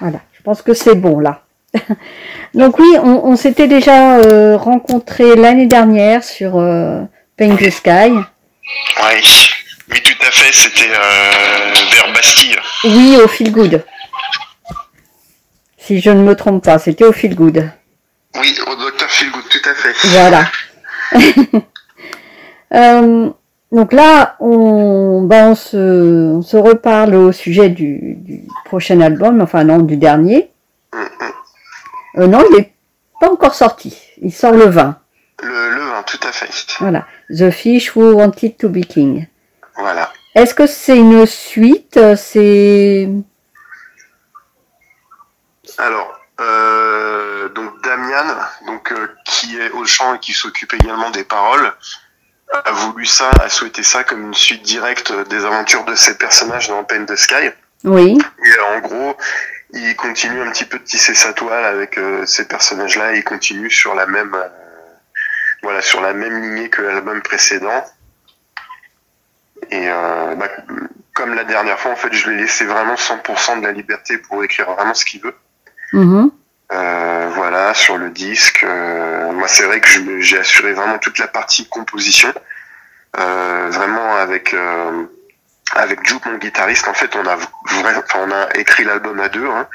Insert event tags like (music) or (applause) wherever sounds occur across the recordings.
Voilà, je pense que c'est bon là. (laughs) Donc oui, on, s'était déjà euh, rencontré l'année dernière sur euh, Paint the Sky. Oui, oui, tout à fait, c'était euh, vers Bastille. Oui, au Feel Good. Si je ne me trompe pas, c'était au Feel Good. Oui, au Docteur Feel Good, tout à fait. Voilà. (laughs) Euh, donc là, on, ben on, se, on, se, reparle au sujet du, du, prochain album, enfin non, du dernier. Euh, non, il n'est pas encore sorti. Il sort le 20. Le, le 20, tout à fait. Voilà. The Fish Who Wanted to Be King. Voilà. Est-ce que c'est une suite C'est. Alors, euh, donc Damian, donc, euh, qui est au chant et qui s'occupe également des paroles, a voulu ça, a souhaité ça comme une suite directe des aventures de ses personnages dans Pain the Sky. Oui. Et en gros, il continue un petit peu de tisser sa toile avec euh, ces personnages-là. Il continue sur la même, euh, voilà, sur la même lignée que l'album précédent. Et euh, bah, comme la dernière fois, en fait, je lui ai laissé vraiment 100% de la liberté pour écrire vraiment ce qu'il veut. Mm-hmm. voilà, sur le disque. moi, c'est vrai que j'ai assuré vraiment toute la partie composition, vraiment avec avec Juke, mon guitariste, en fait, on a on a écrit l'album à deux. Hein.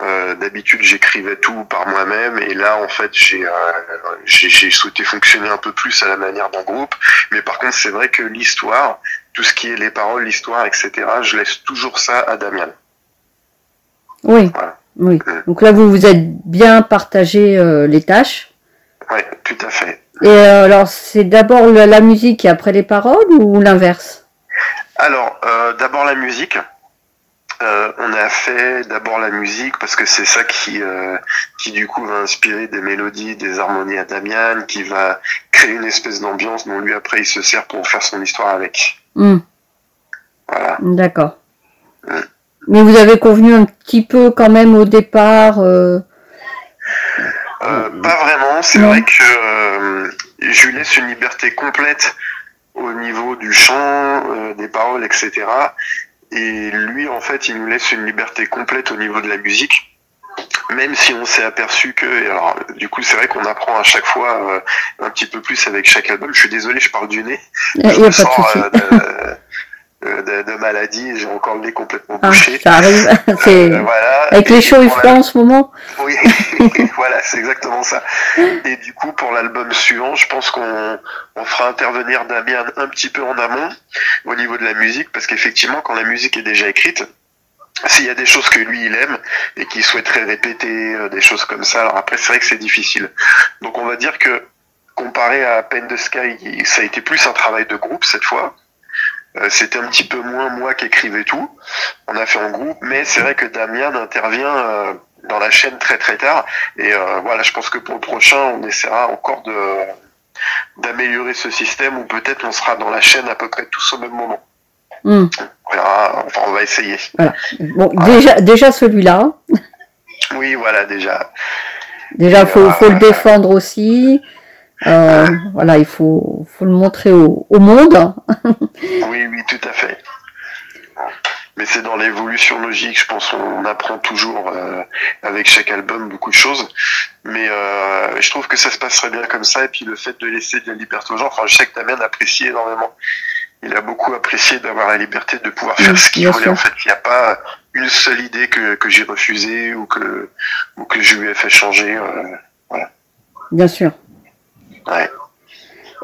Euh, D'habitude, j'écrivais tout par moi-même, et là, en fait, j'ai euh, j'ai souhaité fonctionner un peu plus à la manière d'un groupe. Mais par contre, c'est vrai que l'histoire, tout ce qui est les paroles, l'histoire, etc., je laisse toujours ça à Damien. Oui. Oui. Mm. Donc là, vous vous êtes bien partagé euh, les tâches. Oui, tout à fait. Et euh, alors, c'est d'abord la musique et après les paroles ou l'inverse? Alors, euh, d'abord la musique. Euh, on a fait d'abord la musique parce que c'est ça qui, euh, qui du coup va inspirer des mélodies, des harmonies à Damian, qui va créer une espèce d'ambiance dont lui après il se sert pour faire son histoire avec. Hmm. Voilà. D'accord. Mais vous avez convenu un petit peu quand même au départ. pas vraiment. C'est vrai que je lui laisse une liberté complète au niveau du chant, euh, des paroles, etc. Et lui, en fait, il nous laisse une liberté complète au niveau de la musique. Même si on s'est aperçu que, et alors, du coup, c'est vrai qu'on apprend à chaque fois euh, un petit peu plus avec chaque album. Je suis désolé, je parle du nez. Je sors euh, de, de, maladie, j'ai encore le nez complètement ah, bouché. ça arrive. (laughs) voilà. Avec les chauds et froids en ce moment. Oui, (laughs) voilà, c'est exactement ça. Et du coup, pour l'album suivant, je pense qu'on on fera intervenir Damien un petit peu en amont au niveau de la musique, parce qu'effectivement, quand la musique est déjà écrite, s'il y a des choses que lui il aime et qu'il souhaiterait répéter, euh, des choses comme ça, alors après c'est vrai que c'est difficile. Donc on va dire que comparé à Pen the Sky, ça a été plus un travail de groupe cette fois. Euh, c'était un petit peu moins moi qui écrivais tout. On a fait en groupe, mais c'est vrai que Damien intervient euh, dans la chaîne très très tard. Et euh, voilà, je pense que pour le prochain, on essaiera encore de d'améliorer ce système ou peut-être on sera dans la chaîne à peu près tous au même moment. Hmm. enfin, on va essayer. Bon, déjà, déjà celui-là. Oui, voilà, déjà. Déjà, faut, faut le défendre aussi. Euh, (laughs) voilà, il faut, faut le montrer au, au monde. (laughs) oui, oui, tout à fait. Mais c'est dans l'évolution logique, je pense on apprend toujours euh, avec chaque album beaucoup de choses. Mais euh, je trouve que ça se passerait bien comme ça. Et puis le fait de laisser de la liberté aux gens, enfin je sais que Damien apprécie énormément. Il a beaucoup apprécié d'avoir la liberté de pouvoir faire ce qu'il voulait. En fait, il n'y a pas une seule idée que, que j'ai refusée ou que, ou que je lui ai fait changer. Euh, voilà. Bien sûr. Ouais.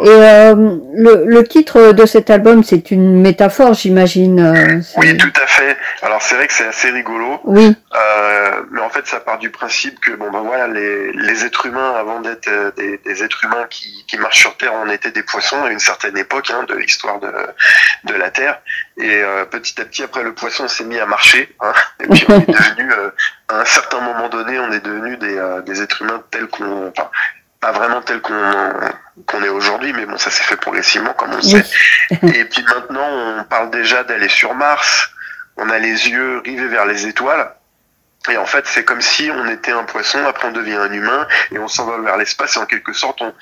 Et euh, le, le, titre de cet album, c'est une métaphore, j'imagine. Euh, oui, tout à fait. Alors c'est vrai que c'est assez rigolo. Oui. Euh, mais en fait, ça part du principe que bon ben voilà, les, les êtres humains, avant d'être euh, des, des, êtres humains qui, qui marchent sur Terre, on était des poissons à une certaine époque hein, de l'histoire de, de la Terre. Et euh, petit à petit, après, le poisson s'est mis à marcher. Hein, et puis on est (laughs) devenu, à un certain moment donné, on est devenu des, des êtres humains tels qu'on, enfin, pas vraiment tel qu'on est aujourd'hui, mais bon, ça s'est fait progressivement, comme on sait. Et puis maintenant, on parle déjà d'aller sur Mars. On a les yeux rivés vers les étoiles. Et en fait, c'est comme si on était un poisson, après on devient un humain, et on s'envole vers l'espace, et en quelque sorte, on,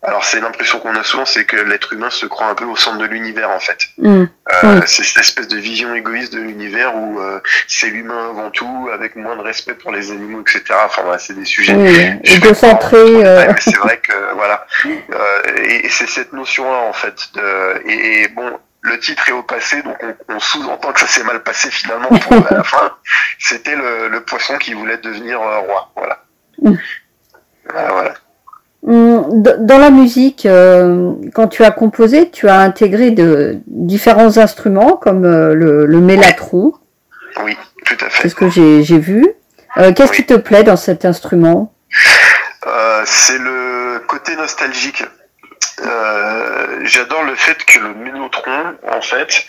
alors c'est l'impression qu'on a souvent, c'est que l'être humain se croit un peu au centre de l'univers en fait. Mm. Euh, c'est cette espèce de vision égoïste de l'univers où euh, c'est l'humain avant tout, avec moins de respect pour les animaux, etc. Enfin voilà, c'est des sujets. Oui, égocentrés. Euh... c'est vrai que (laughs) voilà, euh, et, c'est cette notion-là en fait. De, et, bon, le titre est au passé, donc on, sous-entend que ça s'est mal passé finalement pour la (laughs) fin. C'était le, le, poisson qui voulait devenir roi, voilà. Mm. Voilà, voilà. Hum, dans la musique, euh, quand tu as composé, tu as intégré de différents instruments comme euh, le, le. Oui, tout à fait. C'est ce que j'ai vu. Euh, qu'est-ce qui te plaît dans cet instrument? C'est le côté nostalgique. J'adore le fait que le mélotron, en fait,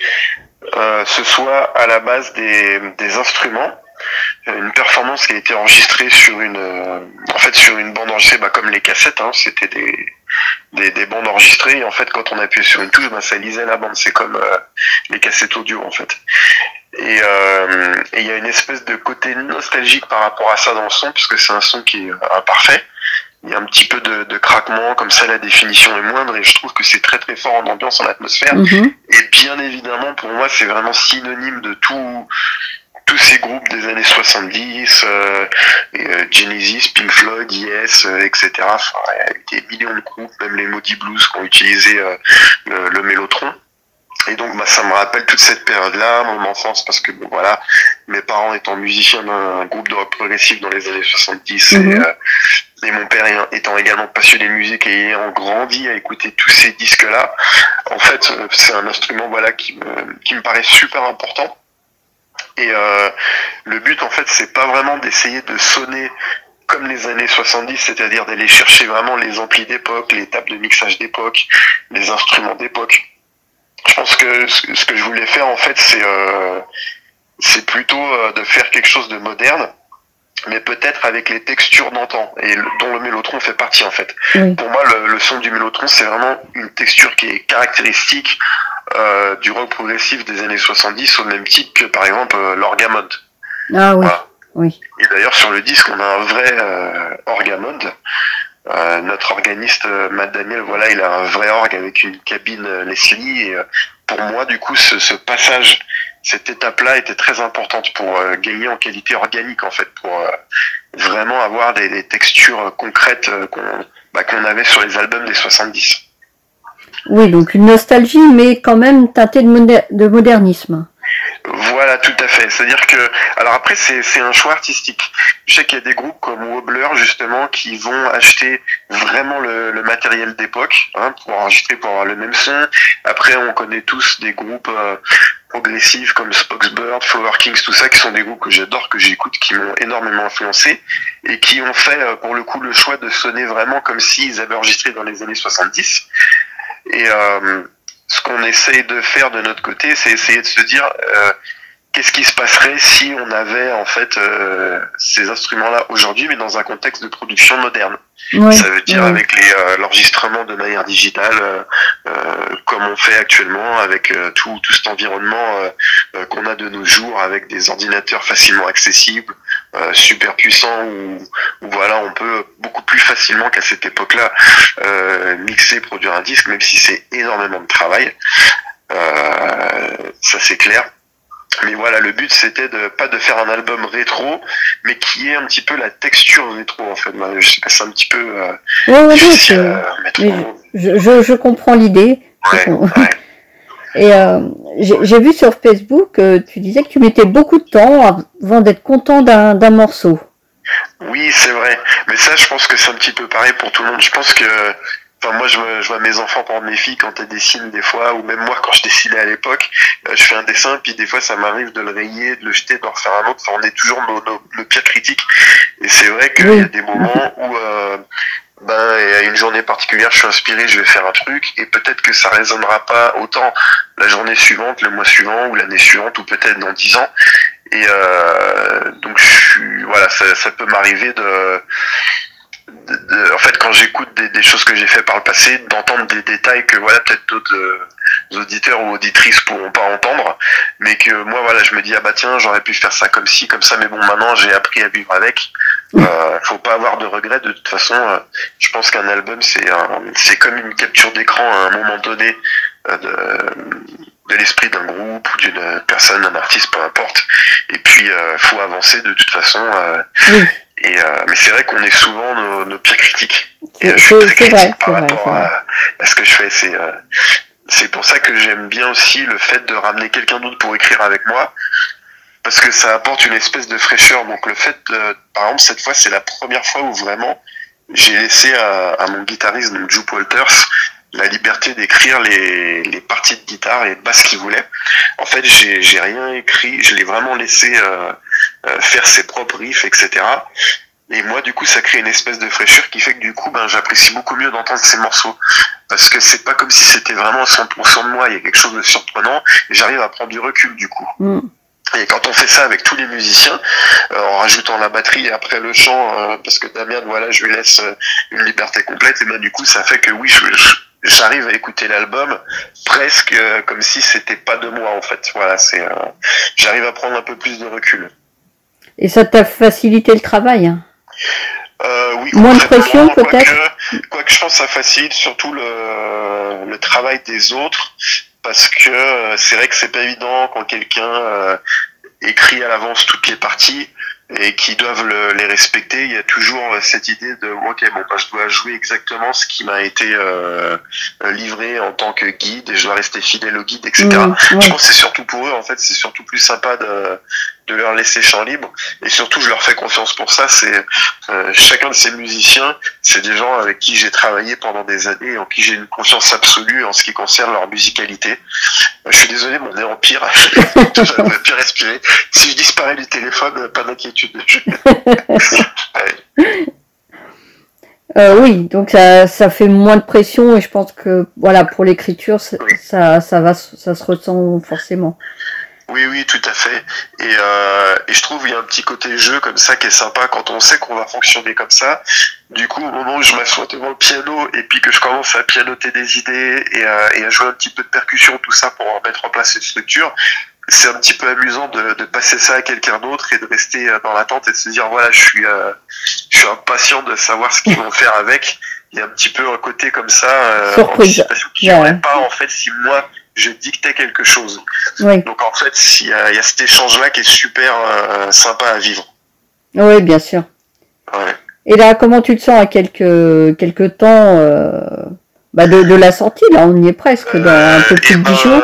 ce soit à la base des, des instruments une performance qui a été enregistrée sur une euh, en fait sur une bande enregistrée bah, comme les cassettes hein, c'était des, des, des bandes enregistrées. Et en fait quand on appuyait sur une touche bah, ça lisait la bande. C'est comme euh, les cassettes audio en fait. Euh, et il y a une espèce de côté nostalgique par rapport à ça dans le son puisque c'est un son qui est imparfait. Il y a un petit peu de, de, craquement, comme ça la définition est moindre. Et je trouve que c'est très très fort en ambiance, en atmosphère. Mm-hmm. Et bien évidemment, pour moi, c'est vraiment synonyme de tout, tous ces groupes des années 70, euh, euh, Genesis, Pink Floyd, Yes, euh, etc. Enfin, il y a eu des millions de groupes, même les Maudits Blues qui ont utilisé euh, le, le, Mélotron. Et donc, bah, ça me rappelle toute cette période-là, mon enfance, parce que bon, voilà, mes parents étant musiciens d'un groupe de rock progressif dans les années 70, et, mhm. et, mon père étant également passionné de musique et ayant grandi à écouter tous ces disques-là, en fait, c'est un instrument voilà qui me, qui me paraît super important et euh, le but, en fait, c'est pas vraiment d'essayer de sonner comme les années 70, c'est-à-dire d'aller chercher vraiment les amplis d'époque, les tables de mixage d'époque, les instruments d'époque. Je pense que ce que je voulais faire, en fait, c'est euh, c'est plutôt euh, de faire quelque chose de moderne, mais peut-être avec les textures d'antan, et dont le mélotron fait partie, en fait. Pour moi, le, le son du mélotron, c'est vraiment une texture qui est caractéristique euh, du rock progressif des années 70 au même type que par exemple euh, l'orgamode. Ah oui. oui. Et d'ailleurs sur le disque on a un vrai euh, orgamode. Euh, notre organiste Matt Daniel, voilà, il a un vrai orgue avec une cabine Leslie. Et pour moi, du coup, ce, ce passage, cette étape-là était très importante pour gagner en qualité organique, en fait, pour vraiment avoir des, des textures concrètes qu'on bah, qu'on avait sur les albums des 70. Oui, donc une nostalgie, mais quand même teintée de, de modernisme. Voilà, tout à fait. C'est-à-dire que, alors après, c'est un choix artistique. Je sais qu'il y a des groupes comme Wobbler, justement, qui vont acheter vraiment le, le matériel d'époque hein, pour enregistrer, pour avoir le même son. Après, on connaît tous des groupes euh, progressifs comme Spoxbird, Flower Kings, tout ça, qui sont des groupes que j'adore, que j'écoute, qui m'ont énormément influencé et qui ont fait, euh, pour le coup, le choix de sonner vraiment comme s'ils avaient enregistré dans les années 70. Et euh, ce qu'on essaye de faire de notre côté, c'est essayer de se dire euh, qu'est-ce qui se passerait si on avait en fait euh, ces instruments-là aujourd'hui, mais dans un contexte de production moderne. Ça veut dire avec les euh, l'enregistrement de manière digitale, euh, euh, comme on fait actuellement avec tout tout cet environnement qu'on a de nos jours, avec des ordinateurs facilement accessibles, super puissants, où, où, voilà on peut beaucoup plus facilement qu'à cette époque-là mixer, produire un disque, même si c'est énormément de travail. ça c'est clair mais voilà, le but c'était de pas de faire un album rétro, mais qui est un petit peu la texture rétro en fait. Je sais pas, c'est un petit peu. Euh, je, je, comprends l'idée. Et euh, j'ai vu sur Facebook, euh, tu disais que tu mettais beaucoup de temps avant d'être content d'un morceau. Oui, c'est vrai. Mais ça, je pense que c'est un petit peu pareil pour tout le monde. Je pense que Enfin, moi, je, je, vois mes enfants, par mes filles, quand elles dessinent des fois, ou même moi, quand je dessinais à l'époque, euh, je fais un dessin, puis des fois, ça m'arrive de le rayer, de le jeter, de refaire un autre. Enfin, on est toujours nos, nos, nos pires critiques. Et c'est vrai qu'il y a des moments où, euh, ben, à une journée particulière, je suis inspiré, je vais faire un truc, et peut-être que ça résonnera pas autant la journée suivante, le mois suivant, ou l'année suivante, ou peut-être dans dix ans. Et euh, donc, je suis, voilà, ça, ça peut m'arriver de en fait, quand j'écoute des, choses que j'ai fait par le passé, d'entendre des détails que voilà peut-être d'autres euh, auditeurs ou auditrices pourront pas entendre, mais que moi voilà, je me dis ah bah tiens, j'aurais pu faire ça comme ci, comme ça, mais bon maintenant j'ai appris à vivre avec. Euh, faut pas avoir de regrets. De toute façon, euh, je pense qu'un album, c'est c'est comme une capture d'écran à un moment donné euh, de, de l'esprit d'un groupe ou d'une personne, d'un artiste, peu importe. Et puis, euh, faut avancer de toute façon. Oui. Et mais c'est vrai qu'on est souvent nos, nos pires critiques. C'est Et je suis c'est critique vrai, par c'est vrai, rapport c'est vrai. à, à ce que je fais. C'est c'est pour ça que j'aime bien aussi le fait de ramener quelqu'un d'autre pour écrire avec moi parce que ça apporte une espèce de fraîcheur. Donc le fait, de, par exemple, cette fois, c'est la première fois où vraiment j'ai laissé à, à mon guitariste, donc Jupe Walters, la liberté d'écrire les, les parties de guitare et de basse qu'il voulait. En fait, j'ai rien écrit, je l'ai vraiment laissé euh, euh, faire ses propres riffs, etc. Et moi, du coup, ça crée une espèce de fraîcheur qui fait que du coup, ben, j'apprécie beaucoup mieux d'entendre ces morceaux. Parce que c'est pas comme si c'était vraiment 100% de moi, il y a quelque chose de surprenant, et j'arrive à prendre du recul, du coup. Mm. Et quand on fait ça avec tous les musiciens, euh, en rajoutant la batterie et après le chant, euh, parce que Damien, voilà, je lui laisse euh, une liberté complète, et ben du coup, ça fait que oui, je- je- j'arrive à écouter l'album presque euh, comme si c'était pas de moi en fait. Voilà, c'est, euh, j'arrive à prendre un peu plus de recul. Et ça t'a facilité le travail. hein? Euh, oui, Moins de pression, peut-être? quoique- Quoique je pense que ça facilite surtout le, le travail des autres, parce que euh, c'est vrai que c'est pas évident quand quelqu'un euh, écrit à l'avance toutes les parties et qui doivent le- les respecter. Il y a toujours euh, cette idée de ok bon bah, je dois jouer exactement ce qui m'a été euh, livré en tant que guide et je dois rester fidèle au guide, etc. Mm, Je pense que c'est surtout pour eux, en fait, c'est surtout plus sympa de, de leur laisser champ libre. Et surtout, je leur fais confiance pour ça. C'est euh, chacun de ces musiciens, c'est des gens avec qui j'ai travaillé pendant des années, en qui j'ai une confiance absolue en ce qui concerne leur musicalité. Euh, je suis désolé, mon nez empire. je ne plus respirer. Si je disparais du téléphone, euh, pas d'inquiétude. (laughs) Ouais. Euh, oui, donc ça, ça fait moins de pression et je pense que voilà pour l'écriture ça, Oui. ça, ça va, ça se ressent forcément. Oui, oui, tout à fait. Et, euh, et je trouve qu'il y a un petit côté jeu comme ça qui est sympa quand on sait qu'on va fonctionner comme ça. Du coup, au moment où je m'assois devant le piano et puis que je commence à pianoter des idées et à, et à jouer un petit peu de percussion, tout ça pour mettre en place une structure, c'est un petit peu amusant de, de passer ça à quelqu'un d'autre et de rester euh, dans l'attente et de se dire voilà, je suis, euh, je suis impatient de savoir ce qu'ils vont faire avec. Il y a un petit peu un côté comme ça, euh, Surprise. anticipation qu'il n'y Ouais. pas en fait si moi je dictais quelque chose. Oui, Donc en fait, il y a, il y a cet échange-là qui est super euh, sympa à vivre. oui, bien sûr. Ouais. Et là, comment tu te sens à quelques quelques temps euh, bah de, de la sortie Là, on y est presque dans un peu Euh, plus eh de ben, dix jours.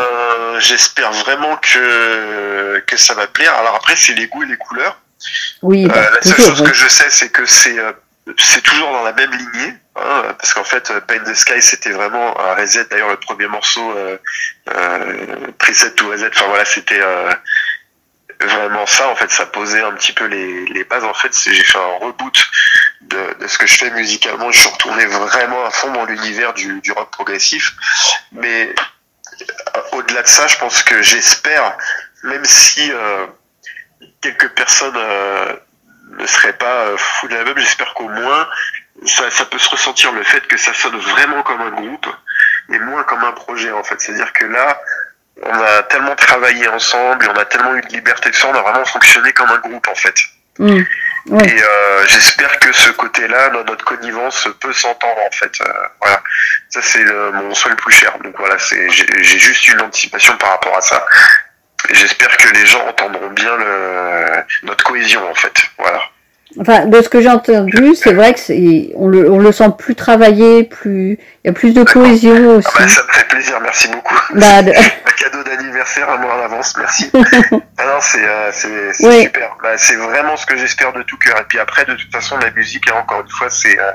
J'espère vraiment que que ça va plaire. Alors après, c'est les goûts et les couleurs. Oui, bah, la seule toujours. chose que je sais, c'est que c'est c'est toujours dans la même lignée. Parce qu'en fait, euh, Paint the Sky, c'était vraiment un reset. D'ailleurs, le premier morceau, euh, euh, preset to reset. Enfin voilà, c'était euh, vraiment ça. En fait, ça posait un petit peu les, les bases. En fait, j'ai fait un reboot de, de ce que je fais musicalement. Je suis retourné vraiment à fond dans l'univers du, du rock progressif. Mais euh, au-delà de ça, je pense que j'espère, même si euh, quelques personnes euh, ne seraient pas fous de l'album, j'espère qu'au moins ça, ça peut se ressentir le fait que ça sonne vraiment comme un groupe et moins comme un projet en fait. C'est-à-dire que là, on a tellement travaillé ensemble, et on a tellement eu de liberté de faire, on a vraiment fonctionné comme un groupe en fait. Mm. Oui. Et euh, j'espère que ce côté-là, dans notre connivence, peut s'entendre en fait. Euh, voilà, ça c'est le- mon souhait le plus cher. Donc voilà, c'est j'ai juste une anticipation par rapport à ça. J'espère que les gens entendront bien le, notre cohésion en fait. Voilà. Enfin, de ce que j'ai entendu, c'est vrai que c'est on le on le sent plus travaillé, plus il y a plus de cohésion aussi. Ah ça me fait plaisir, merci beaucoup. (laughs) Bah, de- (laughs) Un cadeau d'anniversaire un mois en avance, merci. (laughs) ah non, c'est euh, Oui. super. Bah, c'est vraiment ce que j'espère de tout cœur. Et puis après, de toute façon, la musique, hein, encore une fois, c'est euh,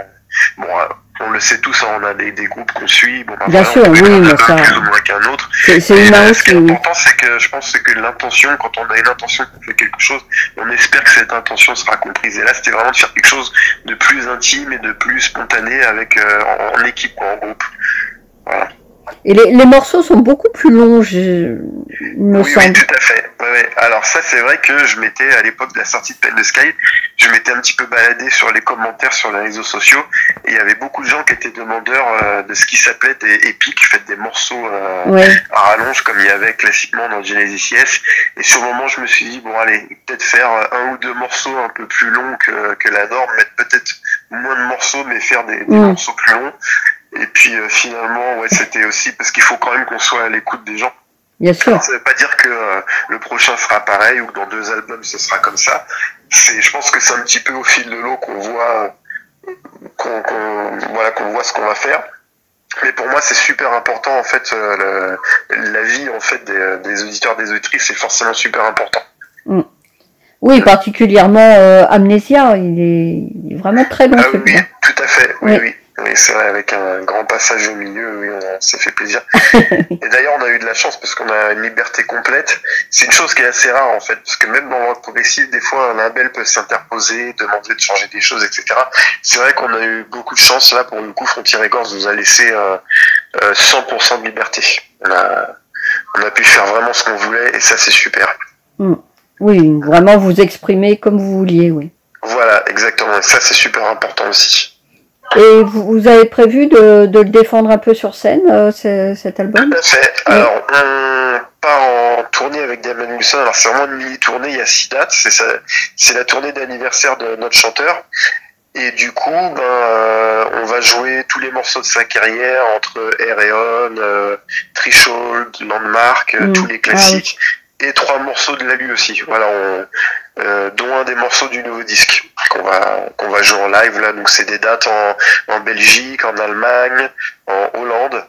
bon. euh, on le sait tous, hein, on a des, des groupes qu'on suit. Bon, bah, Bien voilà, sûr, on oui, mais ça- plus ou moins qu'un autre. c'est euh, ce qui est important, c'est que je pense c'est que l'intention, quand on a une intention qu'on fait quelque chose, on espère que cette intention sera comprise. Et là, c'était vraiment de faire quelque chose de plus intime et de plus spontané avec euh, en, en équipe, quoi, en groupe. Voilà. Et les, les, morceaux sont beaucoup plus longs, je, me oui, semble. Oui, tout à fait. Alors ça, c'est vrai que je m'étais, à l'époque de la sortie de Pen de Sky, je m'étais un petit peu baladé sur les commentaires sur les réseaux sociaux, et il y avait beaucoup de gens qui étaient demandeurs euh, de ce qui s'appelait des épiques, fait des morceaux euh, Ouais. à rallonge, comme il y avait classiquement dans Genesis Yes. Et sur le moment, je me suis dit, bon allez, peut-être faire un ou deux morceaux un peu plus longs que, que la norme, mettre peut-être moins de morceaux, mais faire des, des Mm. morceaux plus longs. Et puis euh, finalement, ouais, c'était aussi parce qu'il faut quand même qu'on soit à l'écoute des gens. Bien sûr. Ça veut pas dire que euh, le prochain sera pareil ou que dans deux albums ce sera comme ça. C'est, je pense que c'est un petit peu au fil de l'eau qu'on voit, qu'on, qu'on- voilà, qu'on voit ce qu'on va faire. Mais pour moi, c'est super important en fait. euh, le- la vie en fait des, des auditeurs, des auditrices, c'est forcément super important. Oui, particulièrement euh, Amnesia, il est, il est vraiment très long Ah oui, tout à fait. Oui, Oui. oui. Oui, c'est vrai, avec un grand passage au milieu, oui, on s'est fait plaisir. (laughs) Et d'ailleurs, on a eu de la chance parce qu'on a une liberté complète. C'est une chose qui est assez rare en fait, parce que même dans le rock progressif, des fois, un label peut s'interposer, demander de changer des choses, etc. C'est vrai qu'on a eu beaucoup de chance là. Pour le coup, Frontier Records nous a laissé euh, euh, 100% de liberté. On a, on a pu faire vraiment ce qu'on voulait et ça, c'est super. Oui, vraiment vous exprimer comme vous vouliez, oui. Voilà, exactement. Et ça, c'est super important aussi. Et vous, vous avez prévu de, de le défendre un peu sur scène, euh, ce- cet album Tout à fait. Alors, on part en tournée avec Damien Wilson. Alors, c'est vraiment une mini-tournée. Il y a six dates. C'est la tournée d'anniversaire de notre chanteur. Et du coup, ben, euh, on va jouer tous les morceaux de sa carrière entre Air et On, euh, Threshold, Landmark, euh, Mm. tous les classiques. Et trois morceaux de Lalu aussi. Voilà, on, euh, dont un des morceaux du nouveau disque qu'on va, qu'on va jouer en live là. Donc, c'est des dates en, en Belgique, en Allemagne, en Hollande.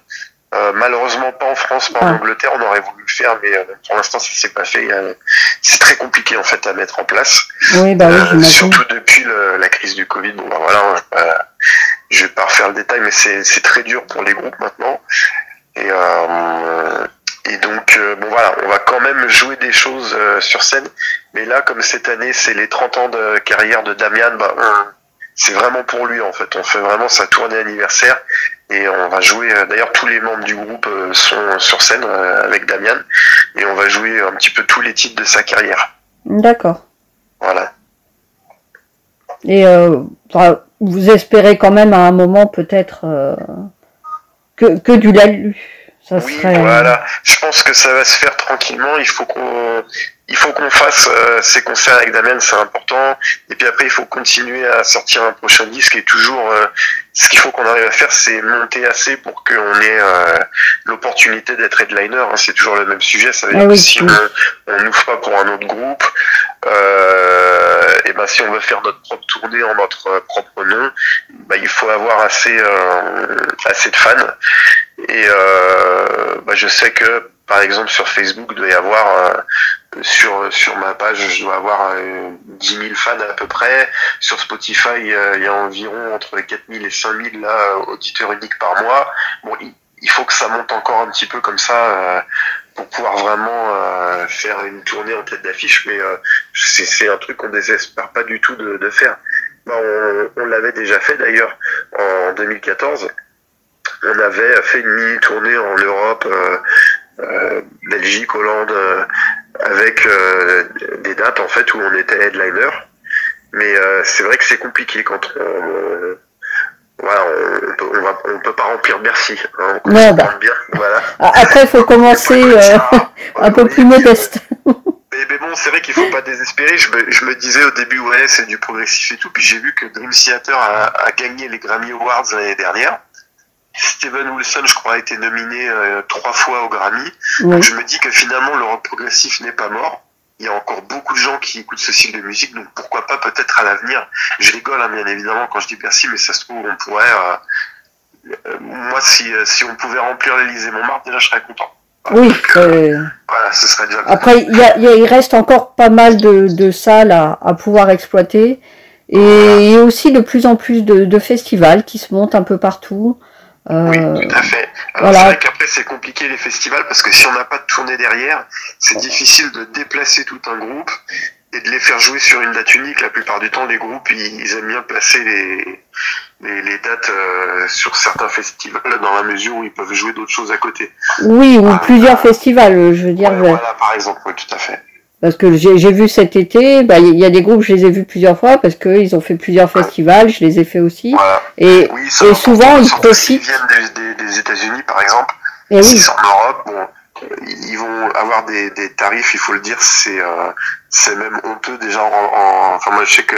Euh, malheureusement pas en France, pas en. Angleterre, on aurait voulu le faire, mais euh, pour l'instant ça s'est pas fait. Euh, C'est très compliqué en fait à mettre en place, Oui, bah oui, Euh, surtout depuis le- la crise du Covid. Bon bah voilà, euh, je vais pas refaire le détail, mais c'est c'est très dur pour les groupes maintenant. Et euh, et donc euh, bon voilà, on va quand même jouer des choses euh, sur scène, mais là comme cette année c'est les 30 ans de carrière de Damian, bah c'est vraiment pour lui en fait. On fait vraiment sa tournée anniversaire et on va jouer. euh, D'ailleurs, tous les membres du groupe euh, sont sur scène euh, avec Damian et on va jouer un petit peu tous les titres de sa carrière. D'accord. Voilà. Et euh, vous espérez quand même à un moment peut-être euh, que, que du Lalu. Ça Oui, serait. voilà. Je pense que ça va se faire tranquillement. Il faut qu'on, il faut qu'on fasse euh, ces concerts avec Damien, c'est important. Et puis après, il faut continuer à sortir un prochain disque. Et toujours, euh, ce qu'il faut qu'on arrive à faire, c'est monter assez pour qu'on ait euh, l'opportunité d'être headliner. hein. C'est toujours le même sujet. Ça veut Ah dire oui, que si oui. on, on n'ouvre pas pour un autre groupe, euh, et ben si on veut faire notre propre tournée en notre euh, propre nom, bah, il faut avoir assez, euh, assez de fans. Et euh, bah, je sais que, par exemple, sur Facebook, doit y avoir, euh, sur, sur ma page, je dois avoir euh, 10 000 fans à peu près. Sur Spotify, euh, il y a environ entre 4 000 et 5 000 là, auditeurs uniques par mois. Bon, il, il faut que ça monte encore un petit peu comme ça euh, pour pouvoir vraiment faire une tournée en tête d'affiche, mais c'est c'est un truc qu'on désespère pas du tout de, de faire. Bah, on on l'avait déjà fait d'ailleurs en 2014 on avait fait une mini tournée en Europe, euh, euh, Belgique, Hollande, euh, avec euh, des dates en fait où on était headliner. Mais euh, c'est vrai que c'est compliqué quand on, voilà, on, peut, on, va, on peut pas remplir Bercy. Hein, on Non, se bah. bien, voilà. Ah, Après, il faut commencer euh, (laughs) (laughs) un peu plus modeste. (laughs) Mais, mais bon, c'est vrai qu'il faut pas désespérer. Je me, je me disais au début, ouais, c'est du progressif et tout. Puis j'ai vu que Dream Theater a, a gagné les Grammy Awards l'année dernière. Steven Wilson, je crois, a été nominé euh, trois fois au Grammy. Donc je me dis que finalement, le rock progressif n'est pas mort. Il y a encore beaucoup de gens qui écoutent ce style de musique, donc pourquoi pas peut-être à l'avenir. Je rigole, hein, bien évidemment, quand je dis Bercy, mais ça se trouve, on pourrait. euh, euh, moi, si, si on pouvait remplir l'Élysée Montmartre, déjà, je serais content. Oui. Donc, voilà, ce serait déjà. Après, il, y a, il y a- il reste encore pas mal de, de salles à, à pouvoir exploiter. Et aussi de plus en plus de, de festivals qui se montent un peu partout. Euh, Oui, tout à fait. Alors voilà. c'est vrai qu'après c'est compliqué les festivals parce que si on n'a pas de tournée derrière, c'est difficile de déplacer tout un groupe et de les faire jouer sur une date unique. La plupart du temps, les groupes, ils, aiment bien placer les, les, dates euh, sur certains festivals dans la mesure où ils peuvent jouer d'autres choses à côté. Oui, ou ah, plusieurs festivals, je veux dire. voilà, par exemple, oui, tout à fait. Parce que j'ai vu cet été, bah, il y a des groupes, je les ai vus plusieurs fois parce qu'ils ont fait plusieurs festivals, je les ai fait aussi. Et, et souvent, ils profitent. Ils viennent des, des, États-Unis, par exemple. Et si c'est en Europe, bon, ils vont avoir des, des, tarifs, il faut le dire, c'est euh, c'est même honteux déjà. En, enfin, moi, je sais que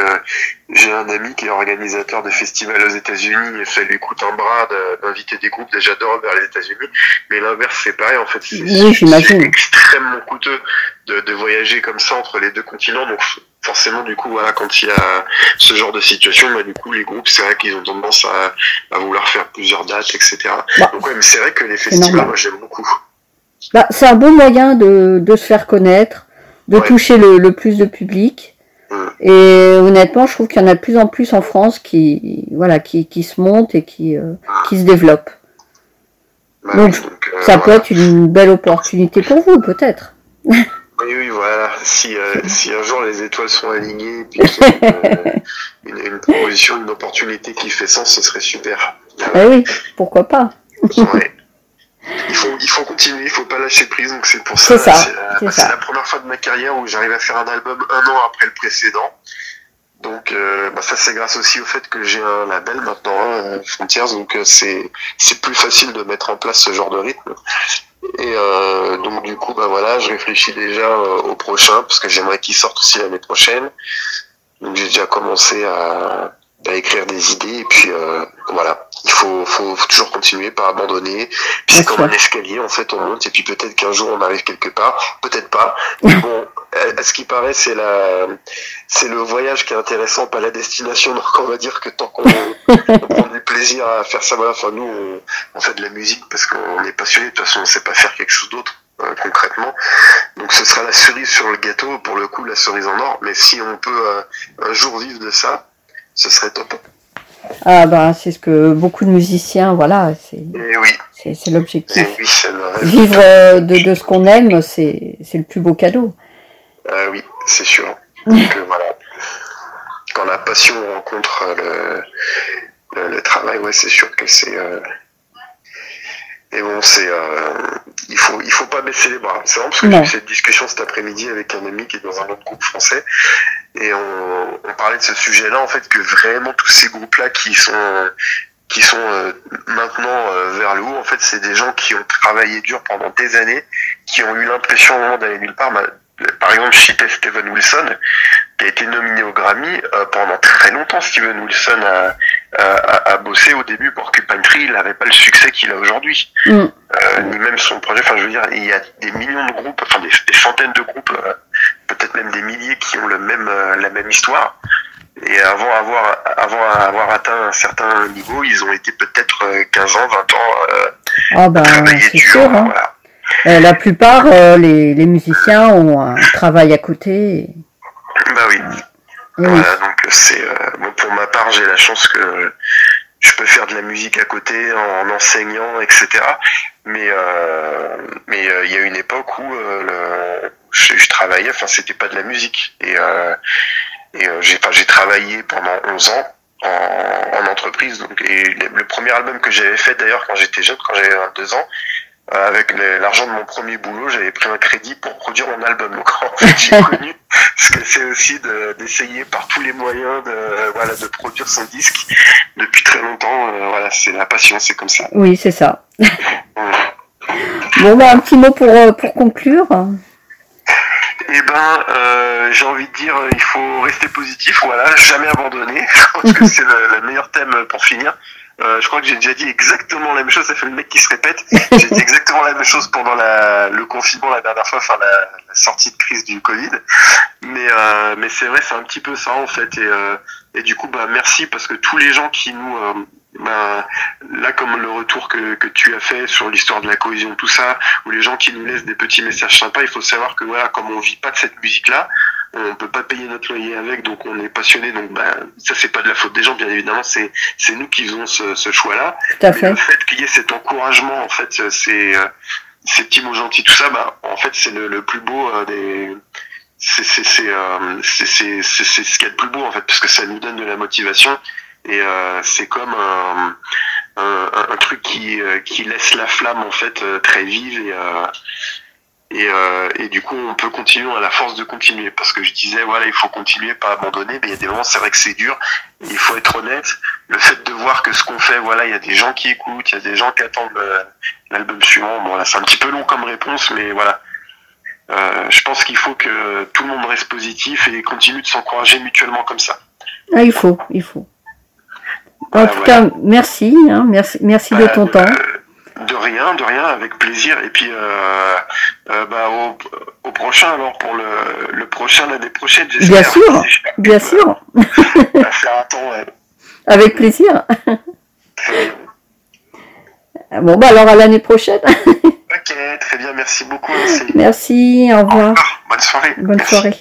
j'ai un ami qui est organisateur de festivals aux États-Unis et ça lui coûte un bras d'inviter des groupes déjà d'Europe vers les États-Unis. Mais l'inverse, c'est pareil. En fait, c'est extrêmement coûteux de, de, voyager comme ça entre les deux continents. Donc, forcément, du coup, voilà, quand il y a ce genre de situation, bah, du coup, les groupes, c'est vrai qu'ils ont tendance à, à, vouloir faire plusieurs dates, etc. Bah, Donc, ouais, mais c'est vrai que les festivals, moi, j'aime beaucoup. Bah, c'est un bon moyen de, de se faire connaître, de toucher le, le, plus de public. Et honnêtement, je trouve qu'il y en a de plus en plus en France qui, voilà, qui, qui se montent et qui, euh, qui se développent. Bah donc, euh, ça peut être une belle opportunité pour vous, peut-être. (laughs) Oui, oui, voilà. Si, euh, si un jour les étoiles sont alignées et puis une, une, une, proposition, une opportunité qui fait sens, ce serait super. Ah oui, pourquoi pas. Ouais (laughs) il faut, il faut continuer, il faut pas lâcher prise. Donc c'est pour ça. C'est la, la, première fois de ma carrière où j'arrive à faire un album un an après le précédent. Donc euh, bah ça c'est grâce aussi au fait que j'ai un label maintenant, hein, Frontiers, donc euh, c'est c'est plus facile de mettre en place ce genre de rythme. Et euh, donc du coup bah voilà, je réfléchis déjà euh, au prochain parce que j'aimerais qu'il sorte aussi l'année prochaine. Donc j'ai déjà commencé à, à écrire des idées et puis euh, voilà il faut, faut, faut, toujours continuer pas abandonner. Puis c'est comme un escalier en fait on monte et puis peut-être qu'un jour on arrive quelque part. Peut-être pas. Mais bon (laughs) à ce qui paraît c'est la c'est le voyage qui est intéressant pas la destination. Donc on va dire que tant qu'on (laughs) prend du plaisir à faire ça voilà enfin nous on, on fait de la musique parce qu'on est passionné. De toute façon on sait pas faire quelque chose d'autre euh, concrètement. Donc ce sera la cerise sur le gâteau, pour le coup la cerise en or, mais si on peut euh, un jour vivre de ça, ce serait top. Ah bah c'est ce que beaucoup de musiciens, voilà, c'est eh oui. c'est l'objectif. Oui, Vivre euh, de, de ce qu'on aime, c'est le plus beau cadeau. Ah oui, c'est sûr. Donc, euh, voilà. Quand la passion rencontre le, le, le travail, ouais, c'est sûr que c'est euh, et bon, c'est, euh, il faut, il faut pas baisser les bras. C'est vraiment parce que j'ai eu cette discussion cet après-midi avec un ami qui est dans un autre groupe français, et on, on parlait de ce sujet-là, en fait, que vraiment tous ces groupes-là qui sont, qui sont euh, maintenant euh, vers le haut, en fait, c'est des gens qui ont travaillé dur pendant des années, qui ont eu l'impression d'aller nulle part. Par exemple, je citais Steven Wilson, qui a été nominé au Grammy euh, pendant très longtemps. Steven Wilson a, a, a, bossé au début pour Porcupine Tree, il n'avait pas le succès qu'il a aujourd'hui, mm. euh, ni même son projet. Enfin, je veux dire, il y a des millions de groupes, enfin des, des centaines de groupes, peut-être même des milliers qui ont le même euh, la même histoire. Et avant avoir avant avoir atteint un certain niveau, ils ont été peut-être 15 ans, 20 ans ah bah, c'est Sûr, hein. voilà. la plupart, les, les musiciens ont un travail à côté. Bah oui. Voilà, donc c'est euh, bon, pour ma part, j'ai la chance que je peux faire de la musique à côté en, enseignant, etc. Mais euh, mais euh, il y a une époque où le, je, je, travaillais, enfin c'était pas de la musique et et j'ai enfin, j'ai travaillé pendant 11 ans en, en entreprise donc et le premier album que j'avais fait d'ailleurs quand j'étais jeune, quand j'avais 22 ans, euh, avec l'argent de mon premier boulot, j'avais pris un crédit pour produire mon album. Donc en fait, j'ai (laughs) connu ce que c'est aussi d'essayer par tous les moyens de, voilà, de produire son disque depuis très longtemps. Euh, voilà, c'est la passion, c'est comme ça. Oui, c'est ça. (laughs) Bon, bah, un petit mot pour, euh, pour conclure. Eh ben, euh, j'ai envie de dire, il faut rester positif, voilà, jamais abandonner. (laughs) Je pense que c'est le, le meilleur thème pour finir. Euh, je crois que j'ai déjà dit exactement la même chose. Ça fait le mec qui se répète. J'ai dit exactement la même chose pendant le confinement la dernière fois, enfin la, la sortie de crise du Covid. Mais euh, mais c'est vrai, c'est un petit peu ça en fait. Et, euh, et du coup, bah merci parce que tous les gens qui nous euh, bah, là comme le retour que, que tu as fait sur l'histoire de la cohésion, tout ça, ou les gens qui nous laissent des petits messages sympas, il faut savoir que voilà, comme on vit pas de cette musique là, on peut pas payer notre loyer avec, donc on est passionné. Donc bah, ça c'est pas de la faute des gens, bien évidemment, c'est c'est nous qui faisons ce, ce choix-là. fait. Le fait qu'il y ait cet encouragement, en fait, c'est ces petits mots gentils, tout ça, bah en fait c'est le, le, plus beau euh, des c'est c'est c'est c'est ce qu'il y a de plus beau en fait parce que ça nous donne de la motivation et c'est comme un, un, truc qui qui laisse la flamme en fait très vive et et, euh, et, du coup, on peut continuer à la force de continuer. Parce que je disais, voilà, il faut continuer, pas abandonner. Mais il y a des moments, c'est vrai que c'est dur. Il faut être honnête. Le fait de voir que ce qu'on fait, voilà, il y a des gens qui écoutent, il y a des gens qui attendent l'album suivant. Bon, là, c'est un petit peu long comme réponse, mais voilà. Euh, je pense qu'il faut que tout le monde reste positif et continue de s'encourager mutuellement comme ça. Ah, il faut, il faut. En tout cas, merci, hein, merci, merci de ton temps. De rien, de rien, avec plaisir. Et puis, euh, euh, bah, au, au, prochain, alors, pour le, le prochain, l'année prochaine, j'espère. Bien sûr, bien sûr. faire un temps, ouais. (laughs) Avec plaisir. (laughs) bon, bah, alors, à l'année prochaine. ok, très bien, merci beaucoup. Merci, (laughs) au revoir. Bonne soirée. Bonne merci. soirée.